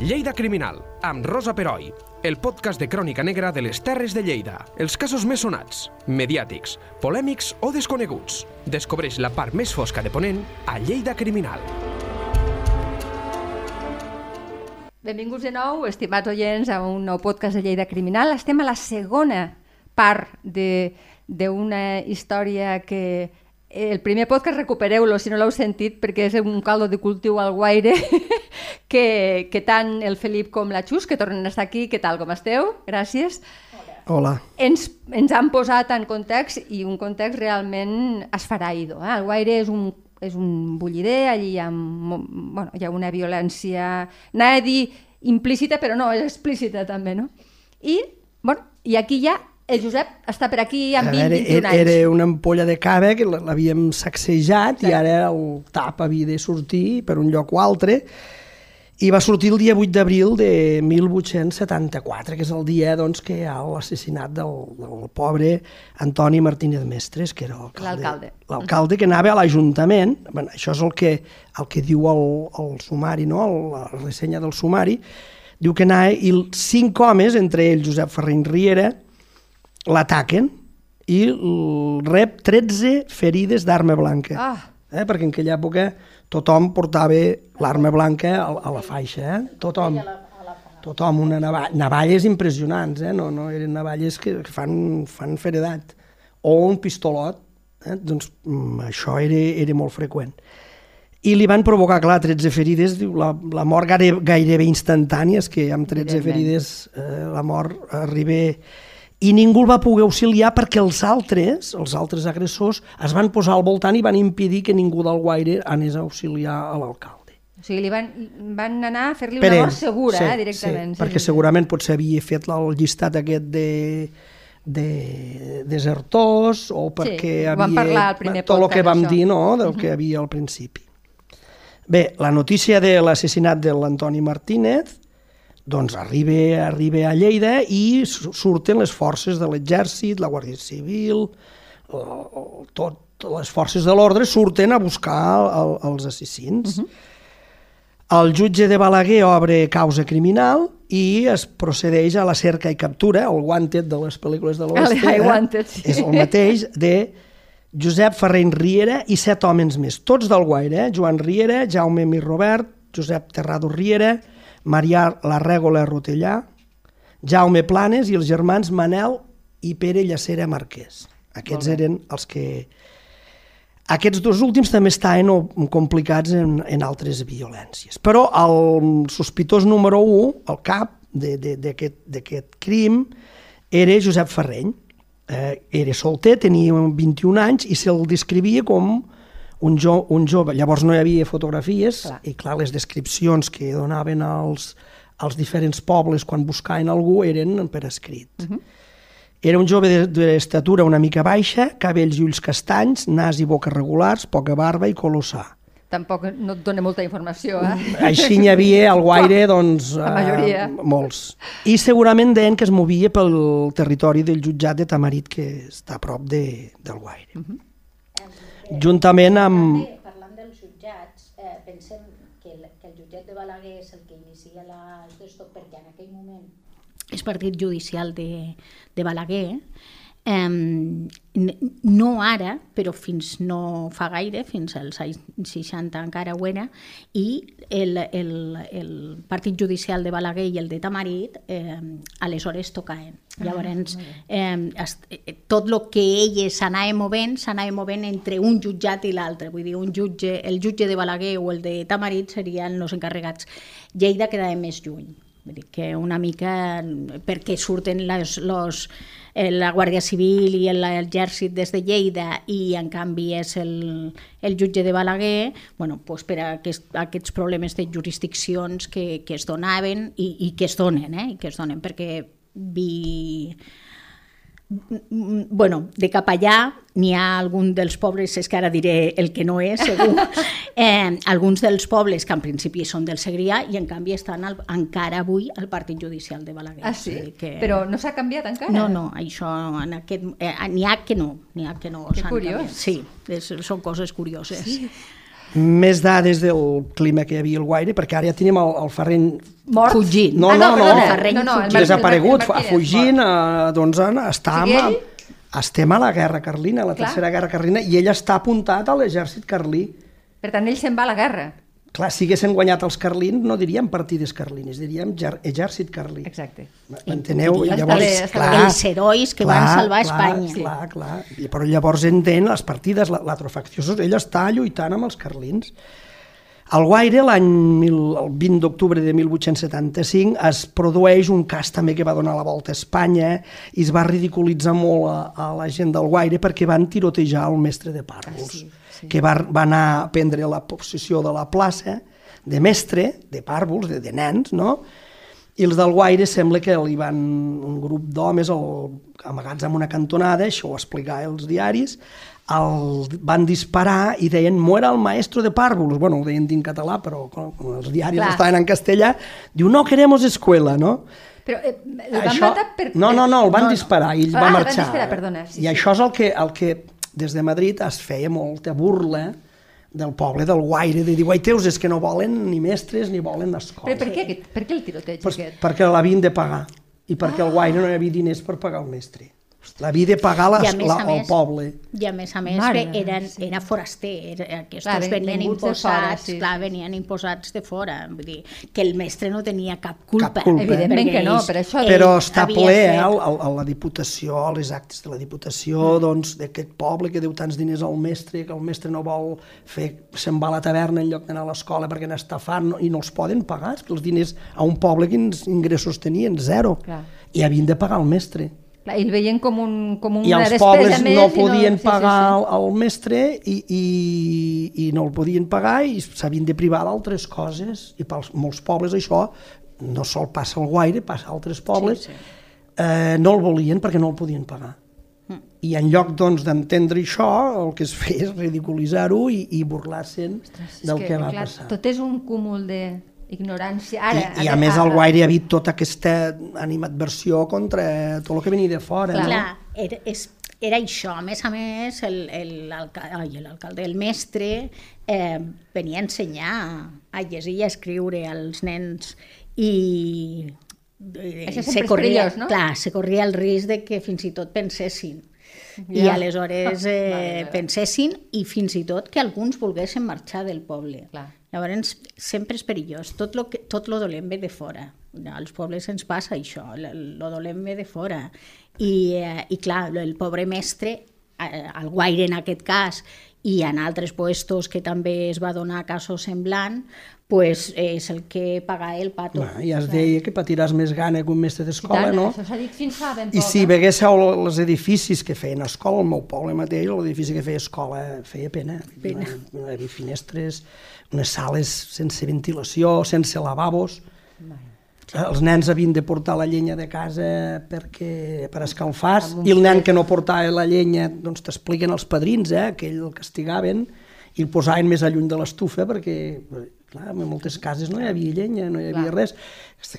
Lleida Criminal, amb Rosa Peroi, el podcast de crònica negra de les Terres de Lleida. Els casos més sonats, mediàtics, polèmics o desconeguts. Descobreix la part més fosca de Ponent a Lleida Criminal. Benvinguts de nou, estimats oients, a un nou podcast de Lleida Criminal. Estem a la segona part d'una història que el primer podcast recupereu-lo si no l'heu sentit perquè és un caldo de cultiu al guaire que, que tant el Felip com la Xus, que tornen a estar aquí, què tal, com esteu? Gràcies. Hola. Ens, ens han posat en context i un context realment esferaido. Eh? El guaire és un, és un bullider, allí hi ha, bueno, hi ha una violència, anava a dir implícita, però no, és explícita també, no? I, bueno, i aquí ja el Josep està per aquí amb 20-21 anys. Era una ampolla de cava que l'havíem sacsejat sí. i ara el tap havia de sortir per un lloc o altre i va sortir el dia 8 d'abril de 1874, que és el dia doncs, que hi ha l'assassinat del, del pobre Antoni Martínez Mestres, que era l'alcalde. L'alcalde que anava a l'Ajuntament, bueno, això és el que, el que diu el, el sumari, no? la ressenya del sumari, diu que anava i cinc homes, entre ells Josep Ferrin Riera, l'ataquen i rep 13 ferides d'arma blanca. Ah. Eh? Perquè en aquella època tothom portava l'arma blanca a, a la faixa. Eh? Tothom. Tothom, una navalla, navalles impressionants, eh? no, no eren navalles que, que fan, fan feredat. O un pistolot, eh? doncs mm, això era, era molt freqüent. I li van provocar, clar, 13 ferides, la, la mort gairebé, gairebé instantània, és que amb 13 ferides eh, la mort arriba i ningú el va poder auxiliar perquè els altres, els altres agressors, es van posar al voltant i van impedir que ningú del Guaire anés a auxiliar a l'alcalde. O sigui, li van, van anar a fer-li una mort segura, sí, eh, directament. Sí, sí, perquè segurament potser havia fet el llistat aquest de de desertors o perquè sí, havia... Parlar al primer tot el que vam això. dir, no?, del uh -huh. que havia al principi. Bé, la notícia de l'assassinat de l'Antoni Martínez doncs arriba, arriba a Lleida i surten les forces de l'exèrcit, la Guàrdia Civil, tot, les forces de l'ordre surten a buscar el, els assassins. Uh -huh. El jutge de Balaguer obre causa criminal i es procedeix a la cerca i captura, el wanted de les pel·lícules de l'Oest, eh? wanted, sí. és el mateix, de Josep Ferrer Riera i set homes més, tots del Guaire, eh? Joan Riera, Jaume Mir Robert, Josep Terrado Riera, Marià Larrègola Rotellà, Jaume Planes i els germans Manel i Pere Llacera Marquès. Aquests eren els que... Aquests dos últims també estaven complicats en, en altres violències. Però el sospitós número 1, el cap d'aquest crim, era Josep Ferreny. Eh, era solter, tenia 21 anys i se'l descrivia com un, jo, un jove, llavors no hi havia fotografies, clar. i clar, les descripcions que donaven als, als diferents pobles quan buscaven algú eren per escrit. Uh -huh. Era un jove d'estatura una mica baixa, cabells i ulls castanys, nas i boca regulars, poca barba i colossà. Tampoc no et dona molta informació, eh? Mm, així n'hi havia al Guaire, doncs... La majoria. Eh, molts. I segurament deien que es movia pel territori del jutjat de Tamarit, que està a prop de, del Guaire. Uh -huh juntament amb... Parlant, dels jutjats, eh, pensem que el, que el jutjat de Balaguer és el que inicia la d'estoc perquè en aquell moment és partit judicial de, de Balaguer, Eh, no ara, però fins no fa gaire, fins als anys 60 encara ho era, i el, el, el partit judicial de Balaguer i el de Tamarit eh, aleshores tocaven. Ah, Llavors, eh, tot el que elles s'anava movent, s'anava movent entre un jutjat i l'altre. Vull dir, un jutge, el jutge de Balaguer o el de Tamarit serien els encarregats. Lleida quedava més lluny. Vull dir que una mica perquè surten les, los, Eh, la Guàrdia Civil i l'exèrcit des de Lleida i en canvi és el, el jutge de Balaguer, bueno, pues per a aquest, aquests problemes de jurisdiccions que, que es donaven i, i que es donen, eh? I que es donen perquè vi, bueno, de cap allà n'hi ha algun dels pobles, és que ara diré el que no és, segur, eh, alguns dels pobles que en principi són del Segrià i en canvi estan al, encara avui al Partit Judicial de Balaguer. Ah, sí? que... Però no s'ha canviat encara? No, no, això en aquest... Eh, n'hi ha que no, n'hi ha que no. Que curiós. Canviat. Sí, és, són coses curioses. Sí. Més dades del clima que hi havia al Guaire, perquè ara ja tenim el, el Ferreny Mort? Fugint. No, ah, no, no. perdona. Ferreny no, no, el desaparegut, el fugint, mort. eh, doncs en- està O sigui, amb, ell- estem a la guerra carlina, a la Clar. tercera guerra carlina, i ell està apuntat a l'exèrcit carlí. Per tant, ell se'n va a la guerra. Clar, si haguessin guanyat els carlins, no diríem partides carlines, diríem exèrcit carlí. Exacte. Està bé, Llavors, està clar. Els herois que van salvar Espanya. Clar, clar. I, però llavors entén les partides, la- l'atrofacció, ell està lluitant amb els carlins. Al Guaire, l'any el 20 d'octubre de 1875, es produeix un cas també que va donar la volta a Espanya i es va ridiculitzar molt a, a la gent del Guaire perquè van tirotejar el mestre de pàrvuls, Ah, sí, sí. que va, va anar a prendre la posició de la plaça de mestre, de pàrvuls, de, de nens, no?, i els del Guaire sembla que li van un grup d'homes amagats en una cantonada, això ho explicava els diaris, el van disparar i deien muera el maestro de pàrvuls, bueno, ho deien en català, però com els diaris Clar. estaven en castellà, diu no queremos escuela, no? Però eh, el van matar per... No, no, no, el van no, no. disparar i ell Ah, va el van marxar. disparar, perdona, sí, I sí. això és el que, el que des de Madrid es feia molta burla del poble del Guaire, de dir, guaiteus, és que no volen ni mestres ni volen escola. Però per què, aquest, per què el tiroteig Pues aquest? perquè l'havien de pagar i perquè al Guaire no hi havia diners per pagar el mestre. L'havia de pagar I a més la, a el més- poble. I a més a més Mare bé, eren, sí. era foraster, era, aquests Clar, ven- venien imposats, fora, sí, clar, venien imposats de fora, vull dir, que el mestre no tenia cap culpa. Cap culpa. Evidentment que no, per això- Però està ple, eh, fet- el, el, el, la Diputació, les actes de la Diputació, Mm. doncs, d'aquest poble que deu tants diners al mestre, que el mestre no vol fer, se'n va a la taverna en lloc d'anar a l'escola perquè n'està fan no, i no els poden pagar, és que els diners a un poble quins ingressos tenien? Zero. Clar. I havien de pagar el mestre. Clar, I el veien com, un, com una I els pobles més no podien sí, pagar Sí, el, el mestre i, i, i no el podien pagar i s'havien de privar d'altres coses. I per molts pobles això no sol passa al Guaire, passa a altres pobles. Sí, sí. Eh, no el volien perquè no el podien pagar. Mm. i en lloc doncs d'entendre això el que es feia és ridiculitzar-ho i, i burlar-se'n del que, va clar, passar. Tot és un cúmul d'ignorància. Ara, I, i a més al Guaire hi havia tota aquesta animadversió contra tot el que venia de fora Clar. no? Clar, era, és, era això. A més a més, el- el- l'alcalde, el mestre, eh, venia a ensenyar a llegir i a escriure als nens i eh, Això se corria, perillós, no? clar, se corria el risc de que fins i tot pensessin. I Ja. aleshores Mare eh, meva. pensessin i fins i tot que alguns volguessin marxar del poble. Clar. Llavors, sempre és perillós. Tot lo, que, tot lo dolent ve de fora. Als pobles ens passa això, el- lo dolent ve de fora. I, eh, i clar, el pobre mestre, eh, al Guaire en aquest cas, i en altres puestos que també es va donar casos semblant, pues, és el que paga el pato. Va, ja es deia que patiràs més gana que un mestre I d'escola, no? S'ha dit fins fa ben I poc. si eh? veguéssiu els edificis que feien escola, al meu poble mateix, l'edifici que feia escola feia pena. Pena. No hi havia finestres, unes sales sense ventilació, sense lavabos. Els nens havien de portar la llenya de casa perquè, per escalfar i el nen que no portava la llenya, doncs t'expliquen els padrins, eh, que ell el castigaven i el posaven més alluny de l'estufa perquè, clar, en moltes cases no hi havia llenya, no hi havia Clar. res.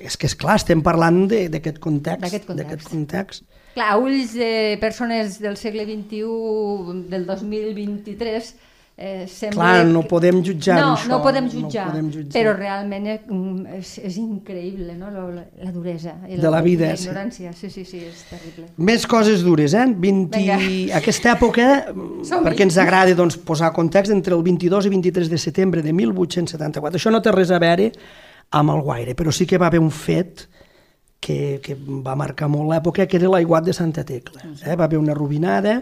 És, que, és clar, estem parlant de- d'aquest context. D'aquest context. d'aquest context. Clar, a ulls de persones del segle XXI, del 2023, eh, sembla... Clar, no podem jutjar no, això, No podem no jutjar, podem jutjar. però realment mm, és, és increïble, no?, la, la, la duresa. I De la vida, La sí. ignorància, sí, sí, sí, és terrible. Més coses dures, eh? 20... Vinga. Aquesta època, perquè ens agrada doncs, posar context, entre el 22 i 23 de setembre de 1874. Això no té res a veure amb el Guaire, però sí que va haver un fet que, que va marcar molt l'època, que era l'aiguat de Santa Tecla. Eh? Va haver una robinada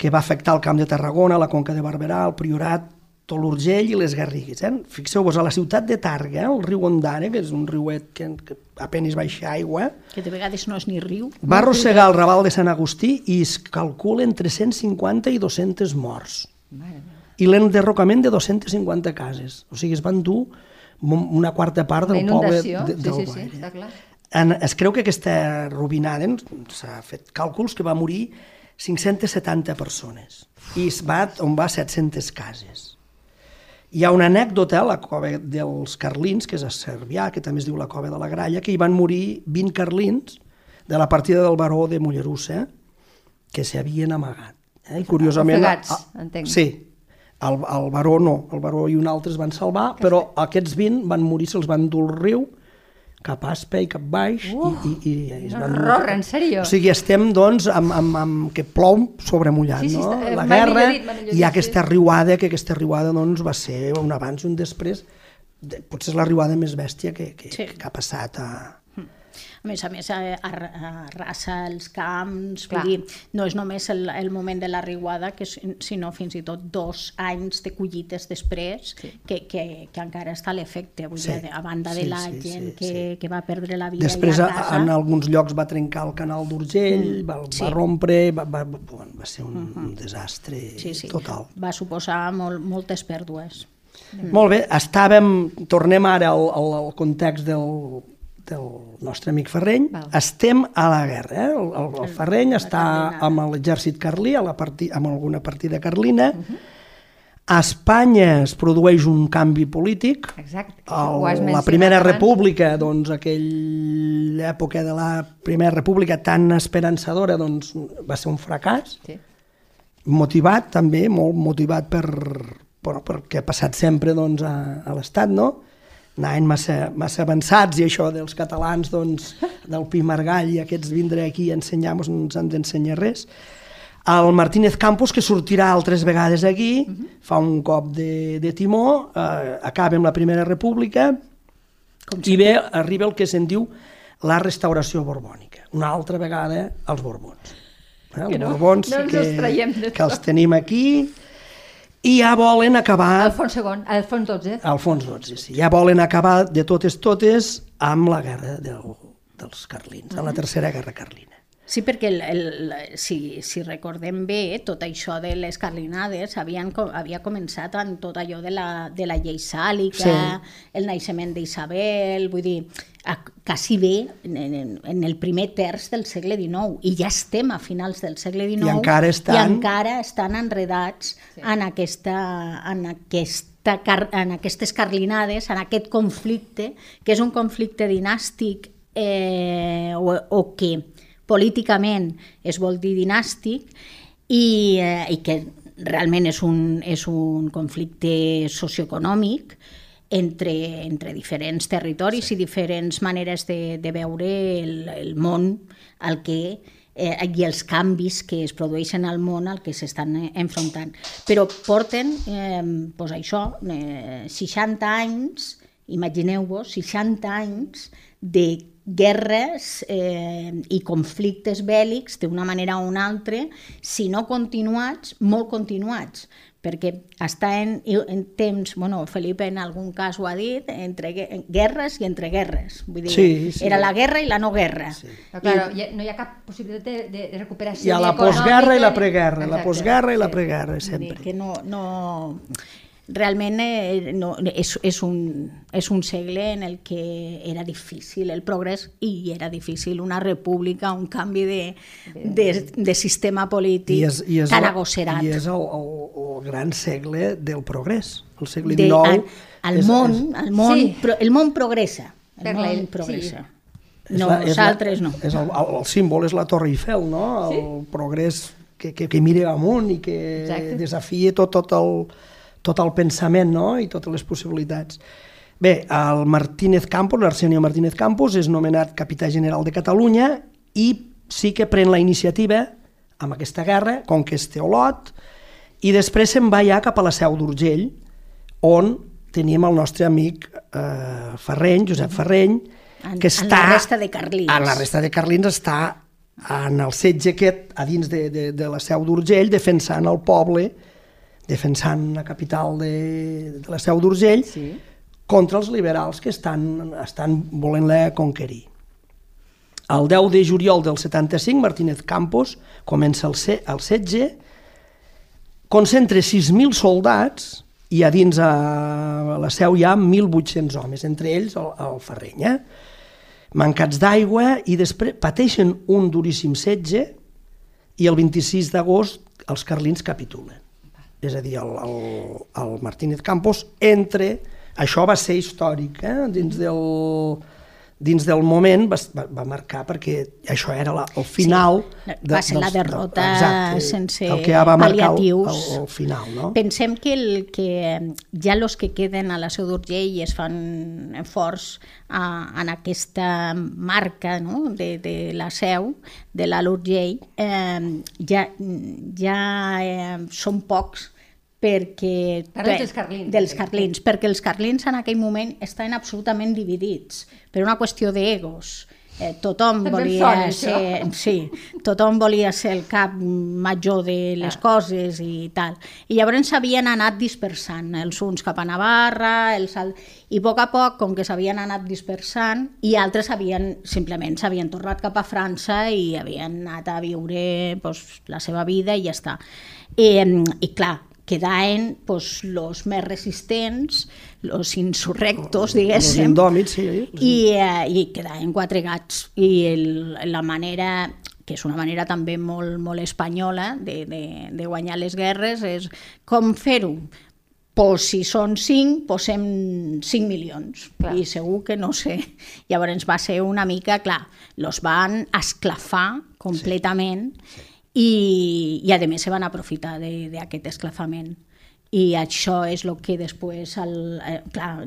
que va afectar el Camp de Tarragona, la Conca de Barberà, el Priorat, tot l'Urgell i les Garrigues. Eh? Fixeu-vos, a la ciutat de Targa, el riu Ondara, que és un riuet que, que apenas baixa aigua, Que de vegades no és ni riu. va arrossegar el Raval de Sant Agustí i es calcula entre 150 i 200 morts. I l'enderrocament de 250 cases. O sigui, es van dur una quarta part del poble de, sí, del sí, sí, Guaire. està clar. En, es creu que aquesta robinada, s'ha fet càlculs, que va morir 570 persones. I es va tombar 700 cases. Hi ha una anècdota a la cova dels Carlins, que és a Cervià, que també es diu la cova de la Gralla, que hi van morir 20 carlins de la partida del baró de Mollerussa, que s'havien amagat. Eh? I curiosament... Ofegats, ah, entenc. Sí. El, el baró no, el baró i un altre es van salvar, però aquests 20 van morir, se'ls van dur al riu, cap Aspe i cap baix, Uh, i, i, i es van... horror, en sèrio? O sigui, estem, doncs, amb, amb, amb que plou sobre mullat, Sí, sí, no? està- La guerra dit, millor i dit, aquesta riuada, que aquesta riuada, doncs, va ser un abans i un després, de, potser és la riuada més bèstia que, que, Sí. que ha passat a... A més a més, eh, ar- arrasa els camps, Clar. vull dir, no és només el, el moment de la riuada, que, és- sinó fins i tot dos anys de collites després, sí. que, que, que encara està l'efecte, vull Sí. dir, a banda de Sí, la sí, gent sí, que, sí. que va perdre la vida Després, i a, arrasa. en alguns llocs va trencar el canal d'Urgell, va, sí. va rompre, va, va, va, va ser un, un desastre sí, sí. total. Va suposar molt, moltes pèrdues. Mm. Molt bé, estàvem, tornem ara al, al, al context del, del nostre amic Ferreny, Val. estem a la guerra, eh? el, el, el Ferreny està carlinada. amb l'exèrcit carlí, a la parti, amb alguna partida carlina, a Espanya es produeix un canvi polític, Exacte. el, la Primera abans. República, doncs aquella època de la Primera República tan esperançadora, doncs va ser un fracàs, Sí. motivat també, molt motivat per, bueno, perquè ha passat sempre doncs, a, a l'Estat, no? Anaven massa, massa avançats i això dels catalans, doncs, del Pi Margall i aquests vindre aquí a ensenyar-nos, no ens han d'ensenyar res. El Martínez Campos, que sortirà altres vegades aquí, uh -huh. fa un cop de, de timó, eh, acaba amb la Primera República Com i bé, arriba el que se'n diu la restauració borbònica. Una altra vegada els borbons. Eh? Els Que no- borbons no que, que els tenim aquí i ja volen acabar... Alfons II, Alfons XII. Alfons XII, sí. Ja volen acabar de totes totes amb la guerra del, dels carlins, amb la tercera guerra carlina. Sí, perquè el, el, si, si recordem bé, tot això de les carlinades havien, havia començat amb tot allò de la, de la llei sàlica, Sí. el naixement d'Isabel, vull dir, a, quasi bé en, en, en el primer terç del segle XIX, i ja estem a finals del segle XIX, I encara estan- i encara estan enredats sí. en, aquesta, en, aquesta, car- en aquestes carlinades, en aquest conflicte, que és un conflicte dinàstic eh, o, o que políticament es vol dir dinàstic i, eh, i que realment és un, és un conflicte socioeconòmic entre, entre diferents territoris sí. i diferents maneres de, de veure el, el món al que eh, i els canvis que es produeixen al món al que s'estan eh, enfrontant. Però porten, eh, pues això, eh, 60 anys, imagineu-vos, 60 anys de guerres eh, i conflictes bèl·lics d'una manera o una altra, si no continuats, molt continuats, perquè està en, en temps, bueno, Felipe en algun cas ho ha dit, entre gue- guerres i entre guerres. Vull dir, Sí, sí. era la guerra i la no guerra. Sí. Però, claro, ha, no hi ha cap possibilitat de, de, de recuperació Hi ha la postguerra i la preguerra, la postguerra i la preguerra, sempre. que no, no, realment eh, no, és, és, un, és un segle en el que era difícil el progrés i era difícil una república, un canvi de, de, de sistema polític tan la- agosserat. I és el, el, el gran segle del progrés. El segle de, XIX... al, al és- món, és- el món, Sí. pro, el món progressa. El Per món sí. progressa. és No, la- és la- nosaltres no. És el, el, el símbol és la Torre Eiffel, no? El progrés que, que, que mira amunt i que Exacte. desafia tot, tot, el, tot el pensament no? i totes les possibilitats. Bé, el Martínez Campos, l'Arsenio Martínez Campos, és nomenat capità general de Catalunya i sí que pren la iniciativa amb aquesta guerra, conquesta Olot, i després se'n va ja cap a la Seu d'Urgell, on teníem el nostre amic eh, Ferreny, Josep Ferreny, En- que en està... la resta de Carlins. En la resta de Carlins està en el setge aquest a dins de, de, de la Seu d'Urgell, defensant el poble, defensant la capital de, de la Seu d'Urgell, Sí. contra els liberals que estan, estan volent-la conquerir. El 10 de juliol del 75, Martínez Campos comença el, se, el setge, concentra 6.000 soldats i a dins a la seu hi ha 1.800 homes, entre ells el, el Ferreny, eh? mancats d'aigua i després pateixen un duríssim setge i el 26 d'agost els carlins capitulen. És a dir, el, el, el Martínez Campos entre... Això va ser històric, eh? dins del, dins del moment va, va, marcar perquè això era la, el final Sí, va ser la derrota sense el que ja va marcar el, pal·liatius. el, el final no? Pensem que, el, que ja els que queden a la Seu d'Urgell es fan forts a, en aquesta marca no? de, de la Seu, de l'Alt Urgell, eh, ja, ja eh, són pocs perquè... Parles dels carlins. Dels carlins, perquè els carlins en aquell moment estaven absolutament dividits per una qüestió d'egos. Eh, tothom També volia sona, ser, sí, tothom volia ser el cap major de les Ah. coses i tal. I llavors s'havien anat dispersant, els uns cap a Navarra, els al... i a poc a poc, com que s'havien anat dispersant, i altres havien, simplement s'havien tornat cap a França i havien anat a viure pues, la seva vida i ja està. I, i clar, quedaven pues, los més resistents, los insurrectos, els diguéssim, indòmits sí, i, eh, i quedaven quatre gats. I el, la manera que és una manera també molt, molt espanyola de, de, de guanyar les guerres, és com fer-ho? Pues si són cinc, posem 5 milions. Clar. I segur que no sé. Llavors va ser una mica, clar, los van esclafar completament sí. Sí. I, i a més se van aprofitar d'aquest esclafament. I això és el que després, el, eh, clar,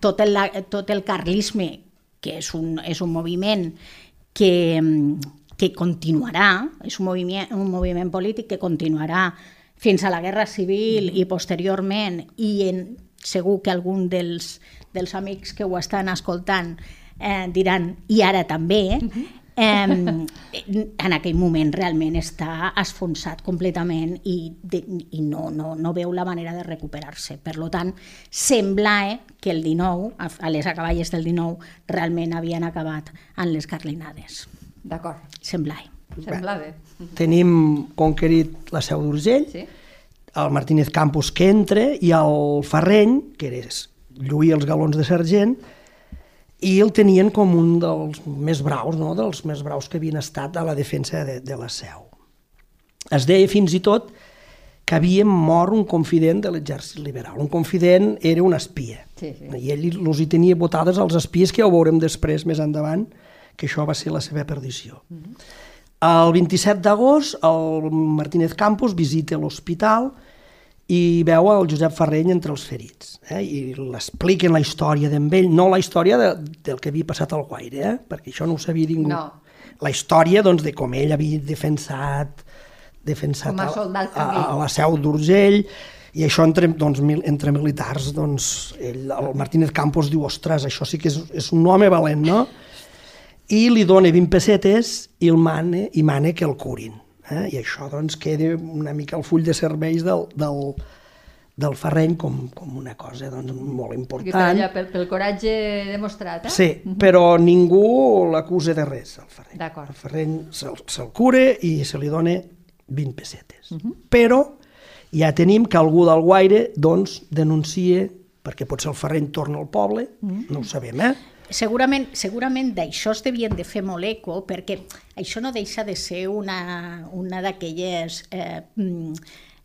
tot el, tot el carlisme, que és un, és un moviment que, que continuarà, és un moviment, un moviment polític que continuarà fins a la Guerra Civil i posteriorment, i en, segur que algun dels, dels amics que ho estan escoltant eh, diran, i ara també, eh, en aquell moment realment està esfonsat completament i, de, i no, no, no veu la manera de recuperar-se. Per lo tant, sembla eh, que el 19, a, les acaballes del 19, realment havien acabat en les carlinades. D'acord, Sembla. sembla bé. tenim conquerit la Seu d'Urgell Sí? el Martínez Campos que entra i el Ferreny, que era lluir els galons de sergent, i el tenien com un dels més braus, no? dels més braus que havien estat a la defensa de, de la Seu. Es deia fins i tot que havia mort un confident de l'exèrcit liberal. Un confident era un espia. Sí, sí. I ell els hi tenia votades als espies, que ja ho veurem després, més endavant, que això va ser la seva perdició. El 27 d'agost, el Martínez Campos visita l'hospital i veu el Josep Ferreny entre els ferits. Eh? I l'expliquen la història d'en ell, no la història de, del que havia passat al Guaire, eh? perquè això no ho sabia ningú. No. La història doncs, de com ell havia defensat, defensat Com a a, a, a la seu d'Urgell, i això entre, doncs, mil, entre militars, doncs, ell, el Martínez Campos diu, ostres, això sí que és, és un home valent, no? I li dona 20 pessetes i, el mane, i mane que el curin. Eh? I això doncs, queda una mica el full de serveis del, del, del Ferreny com, com una cosa doncs, molt Perquè per important. allà, pel, pel coratge demostrat, eh? Sí, però ningú l'acusa de res, el Ferreny. El Ferreny se'l se cura i se li dona 20 pessetes. Però ja tenim que algú del Guaire doncs, denuncia, perquè potser el Ferreny torna al poble, no ho sabem, eh? Segurament, segurament d'això es devien de fer molt eco, perquè això no deixa de ser una, una d'aquelles... Eh, mm,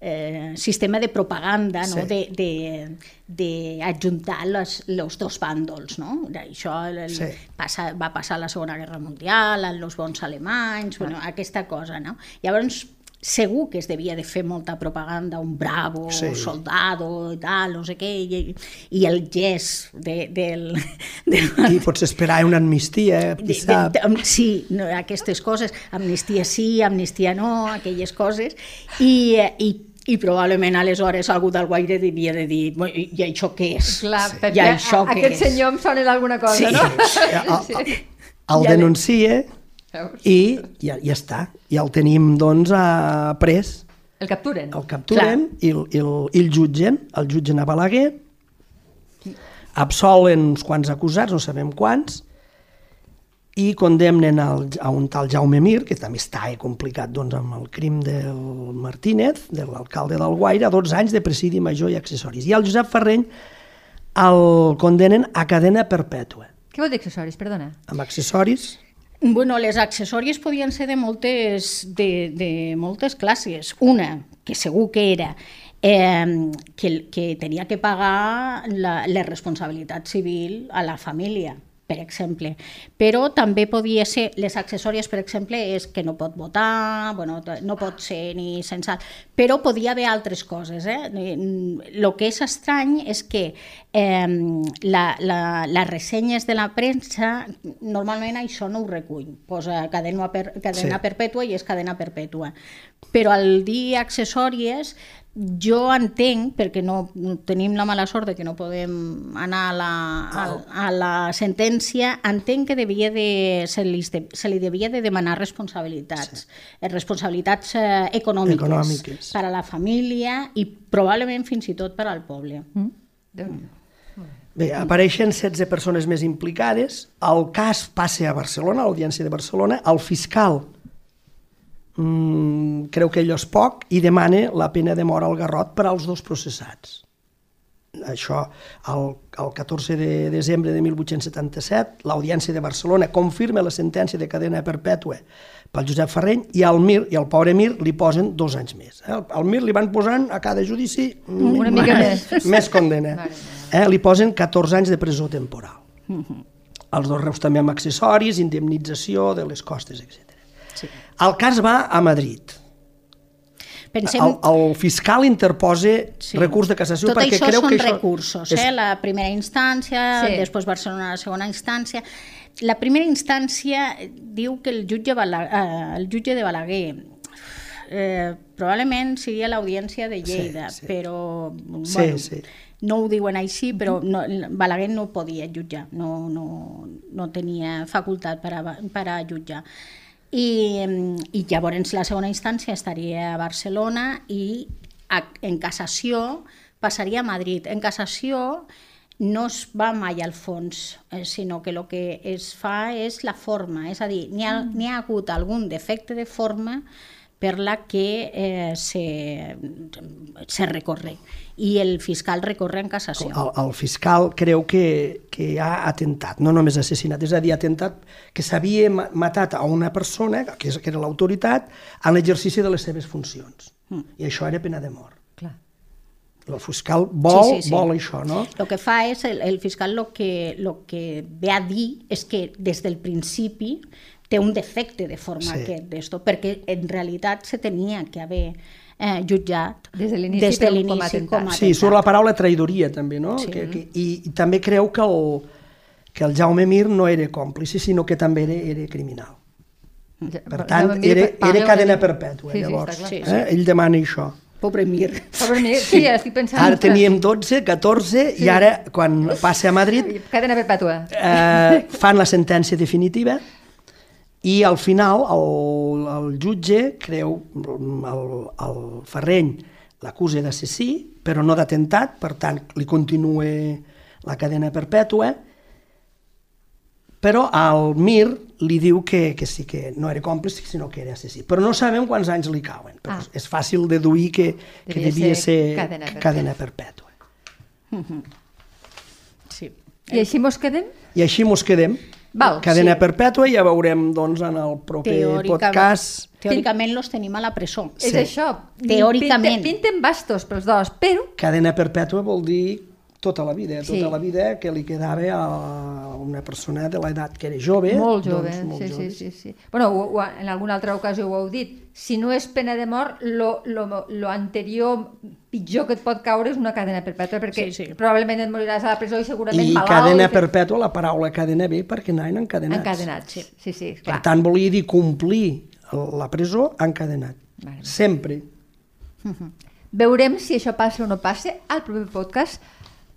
eh, sistema de propaganda no? Sí. de, de, de ajuntar les, els dos bàndols. No? Això el, Sí. passa, va passar a la Segona Guerra Mundial, en els bons alemanys, bueno, aquesta cosa. No? Llavors, segur que es devia de fer molta propaganda, un bravo, Sí. sí. soldado i tal, no sé què, i, i el gest de, del, del, I pots esperar una amnistia, eh? de, de, de, sí, no, aquestes coses, amnistia sí, amnistia no, aquelles coses, i, eh, i, i probablement aleshores algú del Guaire devia de dir, "Bueno, i, això què és? Clar, I perquè això a, què aquest és? senyor em sona d'alguna cosa, Sí. no? El, el, el Ja denuncia Veus? i ja, ja està. Ja el tenim, doncs, a pres. El capturen. El capturen i el, i, el, i el jutgen, el jutgen a Balaguer, absolen uns quants acusats, no sabem quants, i condemnen al, a un tal Jaume Mir, que també està eh, complicat doncs, amb el crim del Martínez, de l'alcalde del Guaire, a 12 anys de presidi major i accessoris. I el Josep Ferreny el condenen a cadena perpètua, Què vol dir accessoris, perdona? amb accessoris Bueno, les accessòries podien ser de moltes, de, de moltes classes. Una, que segur que era, eh, que, que tenia que pagar la, la responsabilitat civil a la família. Per exemple. Però també podia ser, les accessòries, per exemple, és que no pot votar, bueno, no pot ser ni censat, però podia haver altres coses. Eh? El que és estrany és que eh, la, la, les ressenyes de la premsa, normalment això no ho recull. Posa cadena, per, cadena sí. perpètua i és cadena perpètua. Però al dir accessòries jo entenc, perquè no tenim la mala sort de que no podem anar a la, a, a la sentència, entenc que devia de, se, li, se li devia de demanar responsabilitats, sí. Eh, responsabilitats eh, econòmiques, econòmiques per a la família i probablement fins i tot per al poble. Mm. Mm. Bé, apareixen 16 persones més implicades, el cas passa a Barcelona, a l'Audiència de Barcelona, el fiscal mm, creu que allò és poc i demana la pena de mort al garrot per als dos processats. Això, el, el 14 de desembre de 1877, l'Audiència de Barcelona confirma la sentència de cadena perpètua pel Josep Ferreny i al Mir i al pobre Mir li posen dos anys més. Eh? Al Mir li van posant a cada judici una mica més, més condena. Eh? Li posen 14 anys de presó temporal. Uh -huh. Els dos reus també amb accessoris, indemnització de les costes, etc. Sí. El cas va a Madrid. Pensem... El, el fiscal interposa sí. recurs de cassació Tot perquè això creu són que això... recursos, és... eh? la primera instància, sí. després Barcelona la segona instància. La primera instància diu que el jutge, Balaguer, eh, el jutge de Balaguer eh, probablement seria l'audiència de Lleida, sí, sí. però bueno, sí, sí. no ho diuen així, però no, Balaguer no podia jutjar, no, no, no tenia facultat per a, per a jutjar. I, i llavors la segona instància estaria a Barcelona i a, en cassació passaria a Madrid. En cassació no es va mai al fons, eh, sinó que el que es fa és la forma, és a dir, n'hi ha, mm. ha hagut algun defecte de forma per la que eh, se, se recorre i el fiscal recorre en cassació. El, el fiscal creu que, que ha atentat, no només assassinat, és a dir, atentat que s'havia matat a una persona, que, és, que era l'autoritat, en l'exercici de les seves funcions. Mm. I això era pena de mort. Clar. El fiscal vol, sí, sí, sí. vol això, no? El que fa és, el, el fiscal el que, lo que ve a dir és que des del principi té un defecte de forma sí. aquest d'esto, perquè en realitat se tenia que haver eh, jutjat des de l'inici com, a com a Sí, surt la paraula traïdoria també, no? Sí. Que, que, i, I també creu que el, que el Jaume Mir no era còmplice, sinó que també era, era criminal. Ja, per tant, era, era cadena perpètua, sí, llavors. Sí, sí, sí. Eh? Ell demana això. Pobre Mir. Pobre Mir, sí, sí estic pensant... Ara teníem 12, 14, sí. i ara, quan passa a Madrid... Cadena perpètua. Eh, fan la sentència definitiva, i al final el, el jutge creu, el, el Ferreny l'acusa d'assassí, però no d'atemptat, per tant li continua la cadena perpètua, però al Mir li diu que, que sí que no era còmplice, sinó que era assassí. Però no sabem quants anys li cauen, però ah. és fàcil deduir que, que devia, devia ser, ser cadena perpètua. Cadena perpètua. Mm -hmm. Sí. I així mos quedem? I així mos quedem. Val, cadena sí. perpètua i ja veurem doncs, en el proper Teòrica, podcast. Teòricament los tenim a la presó. Sí. És això. Teòricament. Pinten, pinten bastos pels dos, però... Cadena perpètua vol dir tota la vida, tota sí. la vida que li quedava a una persona de l'edat que era jove. Molt jove, doncs, molt sí, jove. sí, sí, sí. Bueno, ho, ho, en alguna altra ocasió ho heu dit, si no és pena de mort, lo, lo, lo anterior pitjor que et pot caure és una cadena perpètua, perquè sí, sí. probablement et moriràs a la presó i segurament I malalt. I cadena perpètua, la paraula cadena ve perquè anaven encadenats. Encadenats, sí, sí, sí clar. Per tant, volia dir complir la presó encadenat. Vale. Sempre. Uh -huh. Veurem si això passa o no passa al proper podcast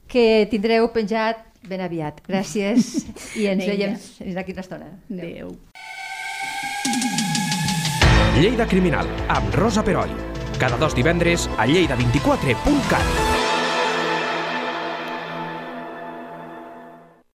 que tindreu penjat ben aviat. Gràcies i ens Vinga. veiem d'aquí una estona. Adéu. Lleida Criminal, amb Rosa Peroi. Cada dos divendres a lleida24.cat.